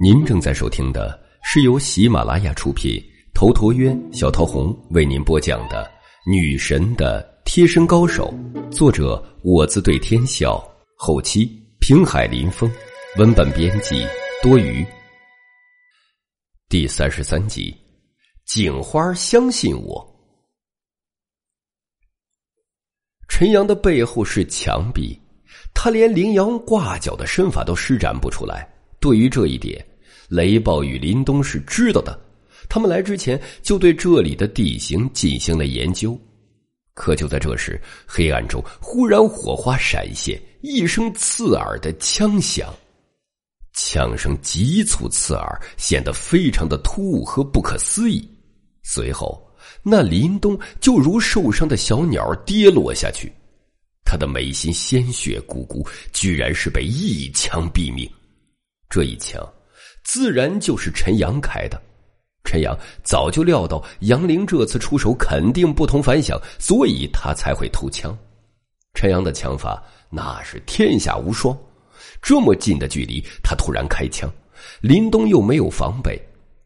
您正在收听的是由喜马拉雅出品、头陀渊、小桃红为您播讲的《女神的贴身高手》，作者我自对天笑，后期平海林风，文本编辑多余。第三十三集，警花相信我。陈阳的背后是墙壁，他连羚羊挂角的身法都施展不出来。对于这一点，雷暴与林东是知道的。他们来之前就对这里的地形进行了研究。可就在这时，黑暗中忽然火花闪现，一声刺耳的枪响，枪声急促刺耳，显得非常的突兀和不可思议。随后，那林东就如受伤的小鸟跌落下去，他的眉心鲜血咕咕，居然是被一枪毙命。这一枪，自然就是陈阳开的。陈阳早就料到杨凌这次出手肯定不同凡响，所以他才会偷枪。陈阳的枪法那是天下无双，这么近的距离，他突然开枪，林东又没有防备，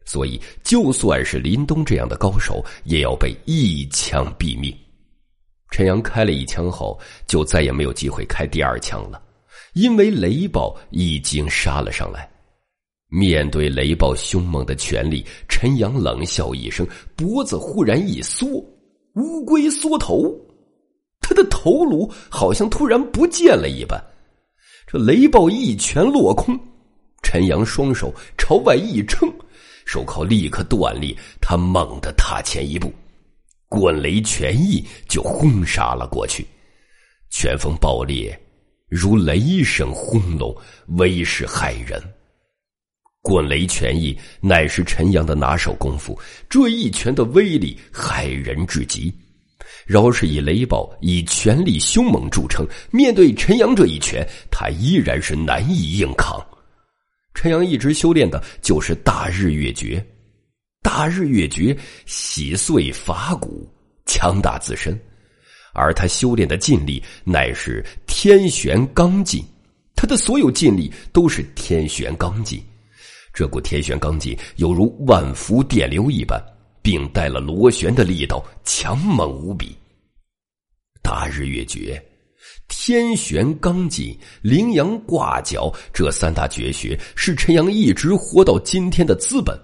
所以就算是林东这样的高手，也要被一枪毙命。陈阳开了一枪后，就再也没有机会开第二枪了。因为雷暴已经杀了上来，面对雷暴凶猛的权力，陈阳冷笑一声，脖子忽然一缩，乌龟缩头，他的头颅好像突然不见了一般。这雷暴一拳落空，陈阳双手朝外一撑，手铐立刻断裂，他猛地踏前一步，滚雷拳意就轰杀了过去，拳风爆裂。如雷声轰隆，威势骇人。滚雷拳意乃是陈阳的拿手功夫，这一拳的威力骇人至极。饶是以雷暴以权力凶猛著称，面对陈阳这一拳，他依然是难以硬抗。陈阳一直修炼的就是大日月诀，大日月诀洗碎法骨，强大自身。而他修炼的劲力乃是天玄罡劲，他的所有劲力都是天玄罡劲。这股天玄罡劲犹如万伏电流一般，并带了螺旋的力道，强猛无比。大日月诀、天玄罡劲、羚羊挂角这三大绝学，是陈阳一直活到今天的资本。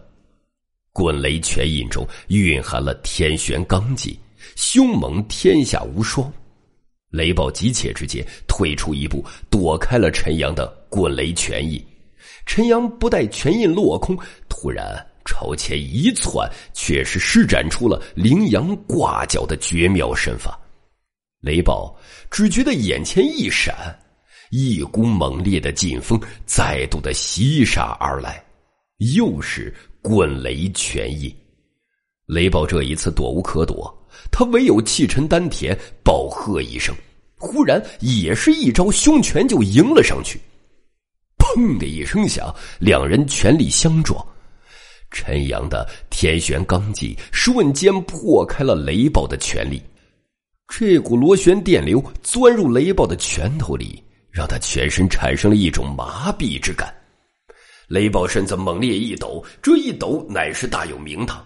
滚雷拳印中蕴含了天玄罡劲。凶猛天下无双，雷暴急切之间退出一步，躲开了陈阳的滚雷拳印。陈阳不待拳印落空，突然朝前一窜，却是施展出了羚羊挂角的绝妙身法。雷暴只觉得眼前一闪，一股猛烈的劲风再度的袭杀而来，又是滚雷拳印。雷暴这一次躲无可躲。他唯有气沉丹田，暴喝一声，忽然也是一招凶拳就迎了上去。砰的一声响，两人全力相撞。陈阳的天旋罡劲瞬间破开了雷暴的全力，这股螺旋电流钻入雷暴的拳头里，让他全身产生了一种麻痹之感。雷暴身子猛烈一抖，这一抖乃是大有名堂。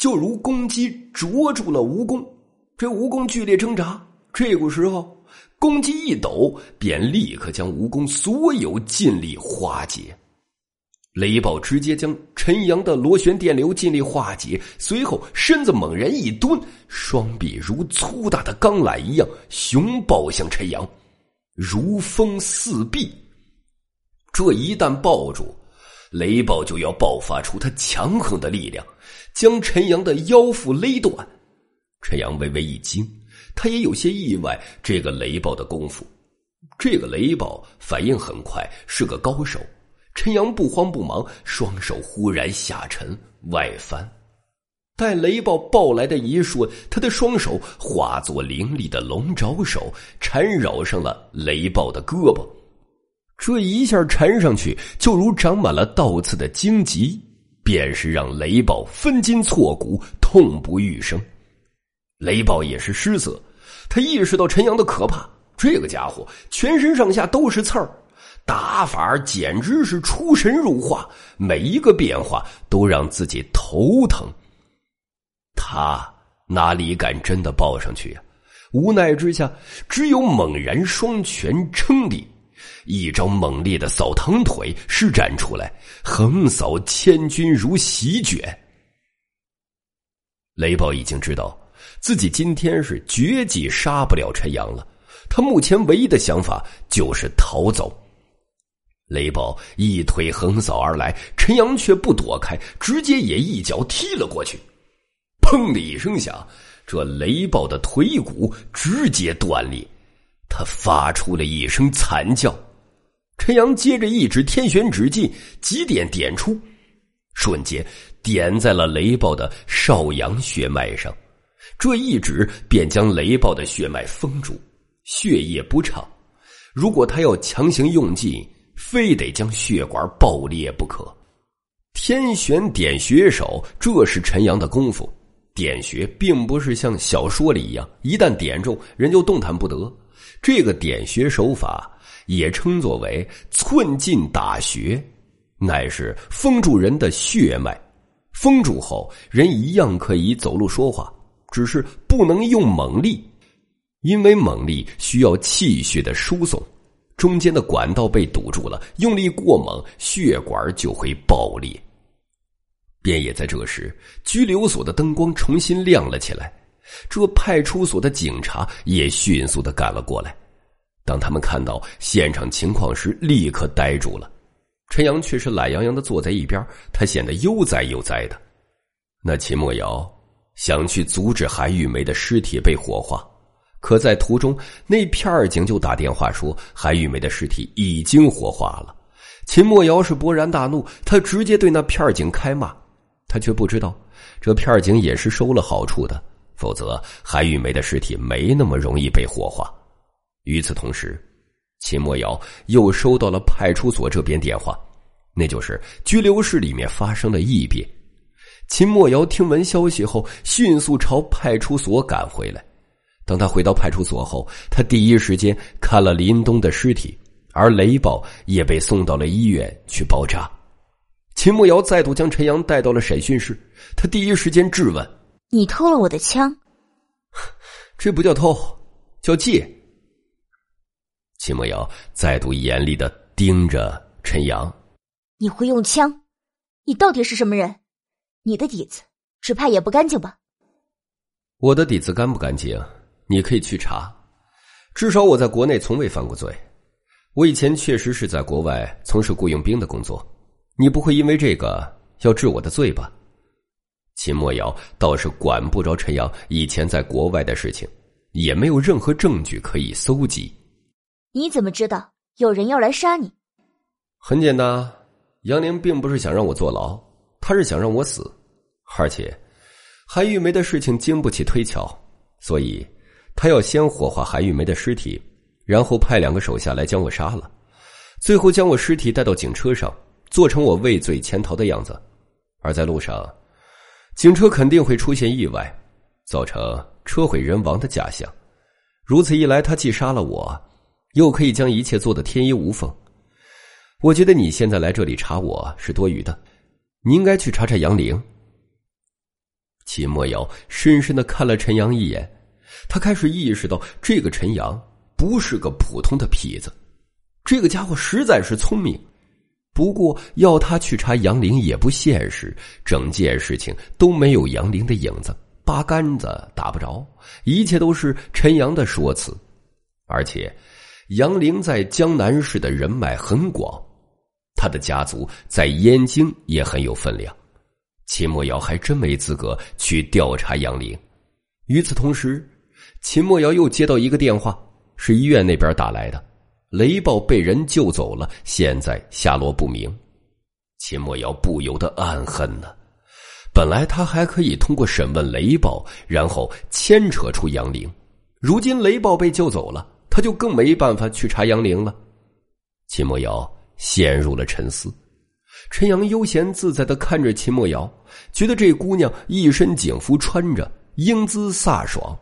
就如公鸡啄住了蜈蚣，这蜈蚣剧烈挣扎。这个时候，公鸡一抖，便立刻将蜈蚣所有劲力化解。雷暴直接将陈阳的螺旋电流尽力化解，随后身子猛然一蹲，双臂如粗大的钢缆一样熊抱向陈阳，如风似壁。这一旦抱住，雷暴就要爆发出他强横的力量。将陈阳的腰腹勒断，陈阳微微一惊，他也有些意外这个雷暴的功夫。这个雷暴反应很快，是个高手。陈阳不慌不忙，双手忽然下沉外翻，待雷暴抱来的一瞬，他的双手化作凌厉的龙爪手，缠绕上了雷暴的胳膊。这一下缠上去，就如长满了倒刺的荆棘。便是让雷暴分筋错骨，痛不欲生。雷暴也是失色，他意识到陈阳的可怕。这个家伙全身上下都是刺儿，打法简直是出神入化，每一个变化都让自己头疼。他哪里敢真的抱上去呀？无奈之下，只有猛然双拳撑地，一招猛烈的扫堂腿施展出来，横扫千军如席卷。雷暴已经知道自己今天是绝技杀不了陈阳了，他目前唯一的想法就是逃走。雷暴一腿横扫而来，陈阳却不躲开，直接也一脚踢了过去。砰的一声响，这雷暴的腿骨直接断裂，他发出了一声惨叫。陈阳接着一指天旋指劲，几点点出，瞬间点在了雷暴的少阳血脉上，这一指便将雷暴的血脉封住，血液不畅。如果他要强行用劲，非得将血管爆裂不可。天旋点穴手，这是陈阳的功夫。点穴并不是像小说里一样，一旦点中人就动弹不得。这个点穴手法也称作为寸劲打穴，乃是封住人的血脉。封住后，人一样可以走路说话，只是不能用猛力，因为猛力需要气血的输送。中间的管道被堵住了，用力过猛，血管就会爆裂。便也在这时，拘留所的灯光重新亮了起来，这派出所的警察也迅速的赶了过来。当他们看到现场情况时，立刻呆住了。陈阳却是懒洋洋的坐在一边，他显得悠哉悠哉的。那秦墨瑶想去阻止韩玉梅的尸体被火化。可在途中，那片儿警就打电话说，韩玉梅的尸体已经火化了。秦墨瑶是勃然大怒，他直接对那片儿警开骂。他却不知道，这片儿警也是收了好处的，否则韩玉梅的尸体没那么容易被火化。与此同时，秦墨瑶又收到了派出所这边电话，那就是拘留室里面发生了异变。秦墨瑶听闻消息后，迅速朝派出所赶回来。等他回到派出所后，他第一时间看了林东的尸体，而雷宝也被送到了医院去包扎。秦慕瑶再度将陈阳带到了审讯室，他第一时间质问：“你偷了我的枪？这不叫偷，叫借。”秦梦瑶再度严厉的盯着陈阳：“你会用枪？你到底是什么人？你的底子只怕也不干净吧？”我的底子干不干净？你可以去查，至少我在国内从未犯过罪。我以前确实是在国外从事雇佣兵的工作，你不会因为这个要治我的罪吧？秦墨瑶倒是管不着陈阳以前在国外的事情，也没有任何证据可以搜集。你怎么知道有人要来杀你？很简单，杨凌并不是想让我坐牢，他是想让我死，而且韩玉梅的事情经不起推敲，所以。他要先火化韩玉梅的尸体，然后派两个手下来将我杀了，最后将我尸体带到警车上，做成我畏罪潜逃的样子。而在路上，警车肯定会出现意外，造成车毁人亡的假象。如此一来，他既杀了我，又可以将一切做得天衣无缝。我觉得你现在来这里查我是多余的，你应该去查查杨玲。秦墨瑶深深的看了陈阳一眼。他开始意识到，这个陈阳不是个普通的痞子，这个家伙实在是聪明。不过，要他去查杨玲也不现实，整件事情都没有杨玲的影子，八竿子打不着。一切都是陈阳的说辞，而且杨玲在江南市的人脉很广，他的家族在燕京也很有分量。秦墨瑶还真没资格去调查杨玲。与此同时。秦墨瑶又接到一个电话，是医院那边打来的，雷暴被人救走了，现在下落不明。秦墨瑶不由得暗恨呢。本来他还可以通过审问雷暴，然后牵扯出杨玲，如今雷暴被救走了，他就更没办法去查杨玲了。秦墨瑶陷入了沉思。陈阳悠闲自在的看着秦墨瑶，觉得这姑娘一身警服穿着，英姿飒爽。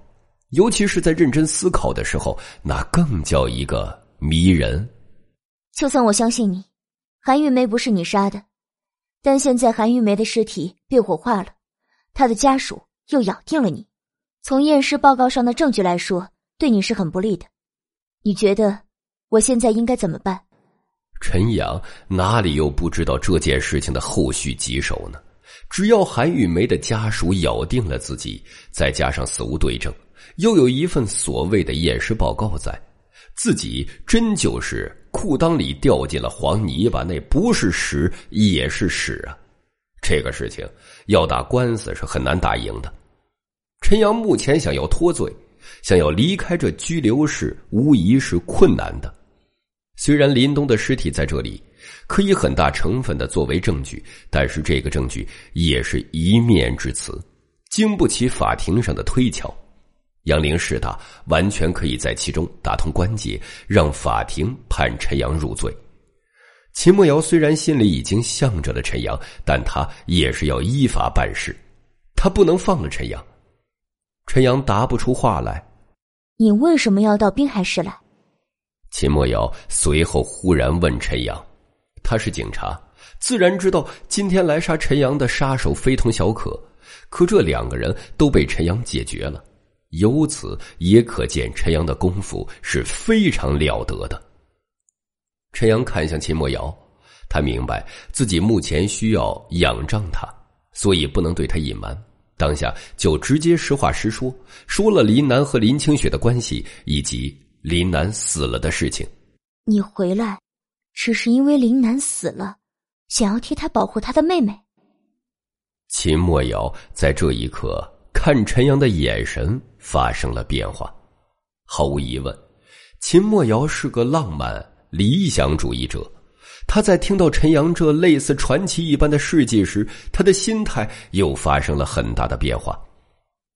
尤其是在认真思考的时候，那更叫一个迷人。就算我相信你，韩玉梅不是你杀的，但现在韩玉梅的尸体被火化了，她的家属又咬定了你。从验尸报告上的证据来说，对你是很不利的。你觉得我现在应该怎么办？陈阳哪里又不知道这件事情的后续棘手呢？只要韩玉梅的家属咬定了自己，再加上死无对证，又有一份所谓的验尸报告在，自己真就是裤裆里掉进了黄泥巴，那不是屎也是屎啊！这个事情要打官司是很难打赢的。陈阳目前想要脱罪，想要离开这拘留室，无疑是困难的。虽然林东的尸体在这里可以很大成分的作为证据，但是这个证据也是一面之词，经不起法庭上的推敲。杨凌是他完全可以在其中打通关节，让法庭判陈阳入罪。秦梦瑶虽然心里已经向着了陈阳，但他也是要依法办事，他不能放了陈阳。陈阳答不出话来。你为什么要到滨海市来？秦墨瑶随后忽然问陈阳：“他是警察，自然知道今天来杀陈阳的杀手非同小可。可这两个人都被陈阳解决了，由此也可见陈阳的功夫是非常了得的。”陈阳看向秦墨瑶，他明白自己目前需要仰仗他，所以不能对他隐瞒。当下就直接实话实说，说了林楠和林清雪的关系，以及林楠死了的事情。你回来，只是因为林楠死了，想要替他保护他的妹妹。秦墨瑶在这一刻看陈阳的眼神发生了变化。毫无疑问，秦墨瑶是个浪漫理想主义者。他在听到陈阳这类似传奇一般的事迹时，他的心态又发生了很大的变化。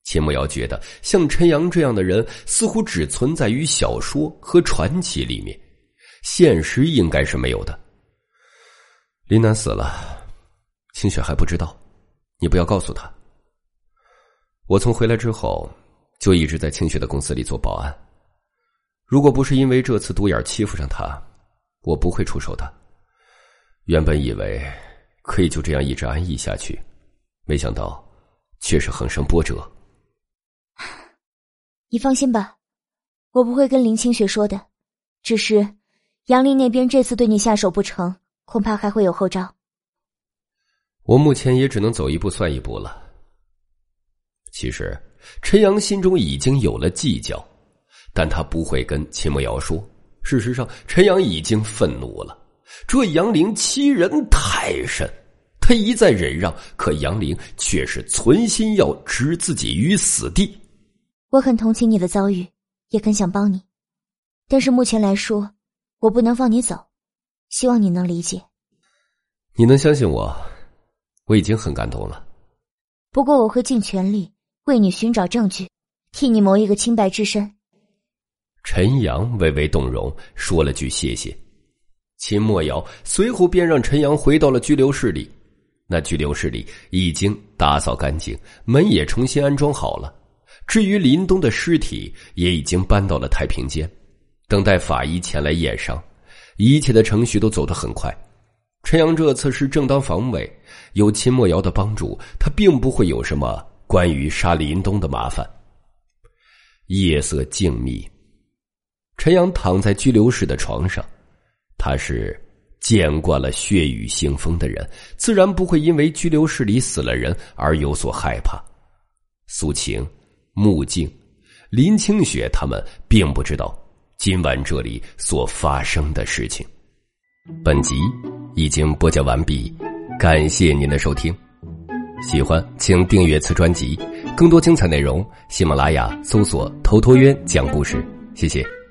秦墨瑶觉得，像陈阳这样的人，似乎只存在于小说和传奇里面，现实应该是没有的。林南死了，清雪还不知道，你不要告诉他。我从回来之后，就一直在清雪的公司里做保安。如果不是因为这次独眼欺负上他，我不会出手的。原本以为可以就这样一直安逸下去，没想到却是横生波折。你放心吧，我不会跟林清雪说的。只是杨林那边这次对你下手不成，恐怕还会有后招。我目前也只能走一步算一步了。其实陈阳心中已经有了计较，但他不会跟秦梦瑶说。事实上，陈阳已经愤怒了。这杨凌欺人太甚，他一再忍让，可杨凌却是存心要置自己于死地。我很同情你的遭遇，也很想帮你，但是目前来说，我不能放你走，希望你能理解。你能相信我，我已经很感动了。不过我会尽全力为你寻找证据，替你谋一个清白之身。陈阳微微动容，说了句谢谢。秦墨瑶随后便让陈阳回到了拘留室里，那拘留室里已经打扫干净，门也重新安装好了。至于林东的尸体，也已经搬到了太平间，等待法医前来验伤。一切的程序都走得很快。陈阳这次是正当防卫，有秦墨瑶的帮助，他并不会有什么关于杀林东的麻烦。夜色静谧，陈阳躺在拘留室的床上。他是见惯了血雨腥风的人，自然不会因为拘留室里死了人而有所害怕。苏晴、穆静、林清雪他们并不知道今晚这里所发生的事情。本集已经播讲完毕，感谢您的收听。喜欢请订阅此专辑，更多精彩内容，喜马拉雅搜索“头陀渊讲故事”。谢谢。